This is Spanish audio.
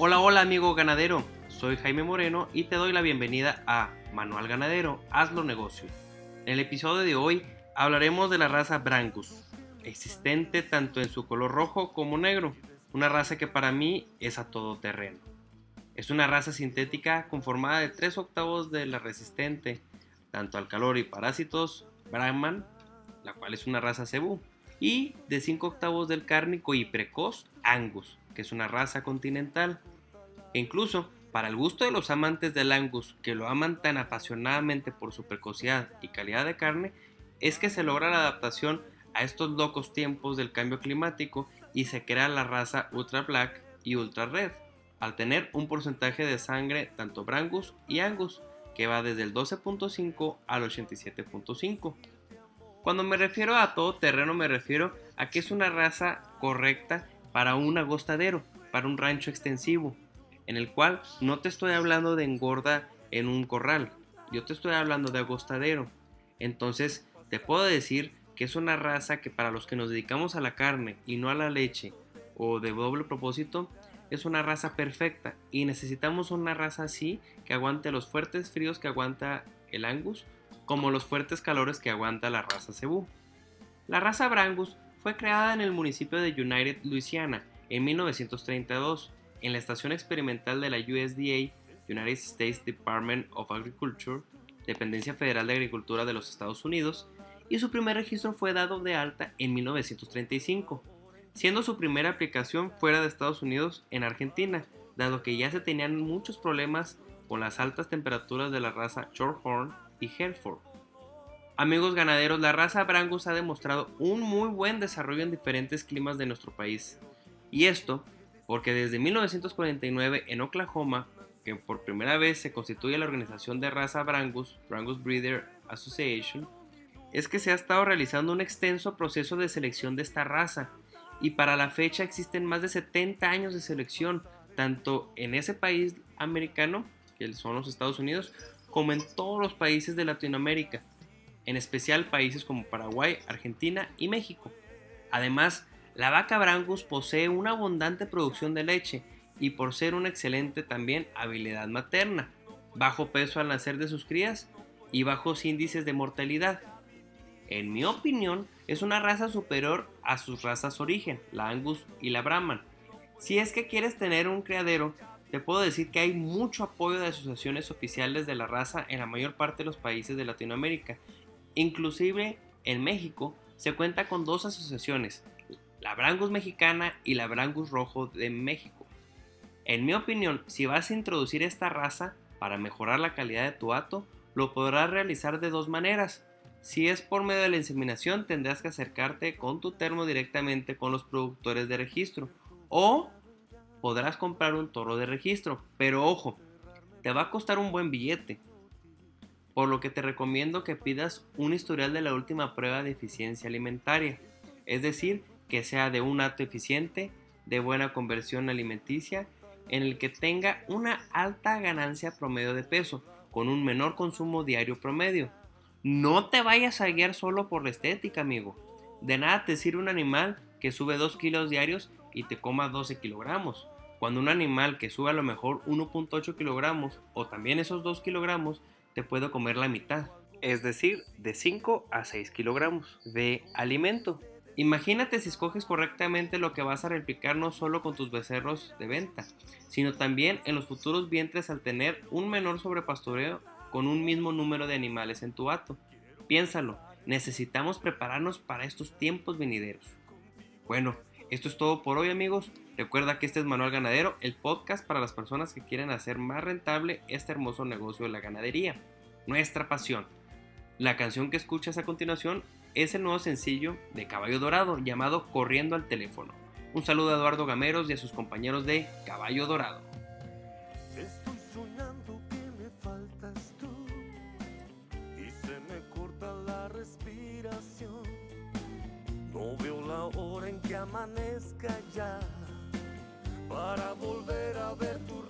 Hola, hola amigo ganadero, soy Jaime Moreno y te doy la bienvenida a Manual Ganadero, hazlo negocio. En el episodio de hoy hablaremos de la raza Brangus, existente tanto en su color rojo como negro, una raza que para mí es a todo terreno. Es una raza sintética conformada de 3 octavos de la resistente tanto al calor y parásitos Brahman, la cual es una raza cebú, y de 5 octavos del cárnico y precoz Angus, que es una raza continental. E incluso, para el gusto de los amantes del Angus, que lo aman tan apasionadamente por su precocidad y calidad de carne, es que se logra la adaptación a estos locos tiempos del cambio climático y se crea la raza Ultra Black y Ultra Red, al tener un porcentaje de sangre tanto Brangus y Angus, que va desde el 12.5 al 87.5. Cuando me refiero a todo terreno me refiero a que es una raza correcta para un agostadero, para un rancho extensivo, en el cual no te estoy hablando de engorda en un corral, yo te estoy hablando de agostadero. Entonces, te puedo decir que es una raza que para los que nos dedicamos a la carne y no a la leche o de doble propósito, es una raza perfecta y necesitamos una raza así que aguante los fuertes fríos que aguanta el Angus como los fuertes calores que aguanta la raza Cebu. La raza Brangus fue creada en el municipio de United, Louisiana, en 1932, en la estación experimental de la USDA, United States Department of Agriculture, dependencia federal de agricultura de los Estados Unidos, y su primer registro fue dado de alta en 1935, siendo su primera aplicación fuera de Estados Unidos en Argentina, dado que ya se tenían muchos problemas con las altas temperaturas de la raza Shorthorn y Hereford. Amigos ganaderos, la raza Brangus ha demostrado un muy buen desarrollo en diferentes climas de nuestro país. Y esto porque desde 1949 en Oklahoma, que por primera vez se constituye la organización de raza Brangus, Brangus Breeder Association, es que se ha estado realizando un extenso proceso de selección de esta raza. Y para la fecha existen más de 70 años de selección, tanto en ese país americano, que son los Estados Unidos, como en todos los países de Latinoamérica en especial países como Paraguay, Argentina y México. Además, la vaca Brangus posee una abundante producción de leche y por ser una excelente también habilidad materna, bajo peso al nacer de sus crías y bajos índices de mortalidad. En mi opinión, es una raza superior a sus razas origen, la Angus y la Brahman. Si es que quieres tener un criadero, te puedo decir que hay mucho apoyo de asociaciones oficiales de la raza en la mayor parte de los países de Latinoamérica Inclusive en México se cuenta con dos asociaciones, la Brangus mexicana y la Brangus rojo de México. En mi opinión, si vas a introducir esta raza para mejorar la calidad de tu hato, lo podrás realizar de dos maneras. Si es por medio de la inseminación, tendrás que acercarte con tu termo directamente con los productores de registro. O podrás comprar un toro de registro. Pero ojo, te va a costar un buen billete por lo que te recomiendo que pidas un historial de la última prueba de eficiencia alimentaria, es decir, que sea de un acto eficiente, de buena conversión alimenticia, en el que tenga una alta ganancia promedio de peso, con un menor consumo diario promedio. No te vayas a guiar solo por la estética, amigo. De nada te sirve un animal que sube 2 kilos diarios y te coma 12 kilogramos. Cuando un animal que sube a lo mejor 1.8 kilogramos o también esos 2 kilogramos puedo comer la mitad, es decir, de 5 a 6 kilogramos de alimento. Imagínate si escoges correctamente lo que vas a replicar no solo con tus becerros de venta, sino también en los futuros vientres al tener un menor sobrepastoreo con un mismo número de animales en tu hato. Piénsalo, necesitamos prepararnos para estos tiempos venideros. Bueno, esto es todo por hoy amigos. Recuerda que este es Manual Ganadero, el podcast para las personas que quieren hacer más rentable este hermoso negocio de la ganadería, nuestra pasión. La canción que escuchas a continuación es el nuevo sencillo de Caballo Dorado llamado Corriendo al teléfono. Un saludo a Eduardo Gameros y a sus compañeros de Caballo Dorado. Amanezca ya para volver a ver tu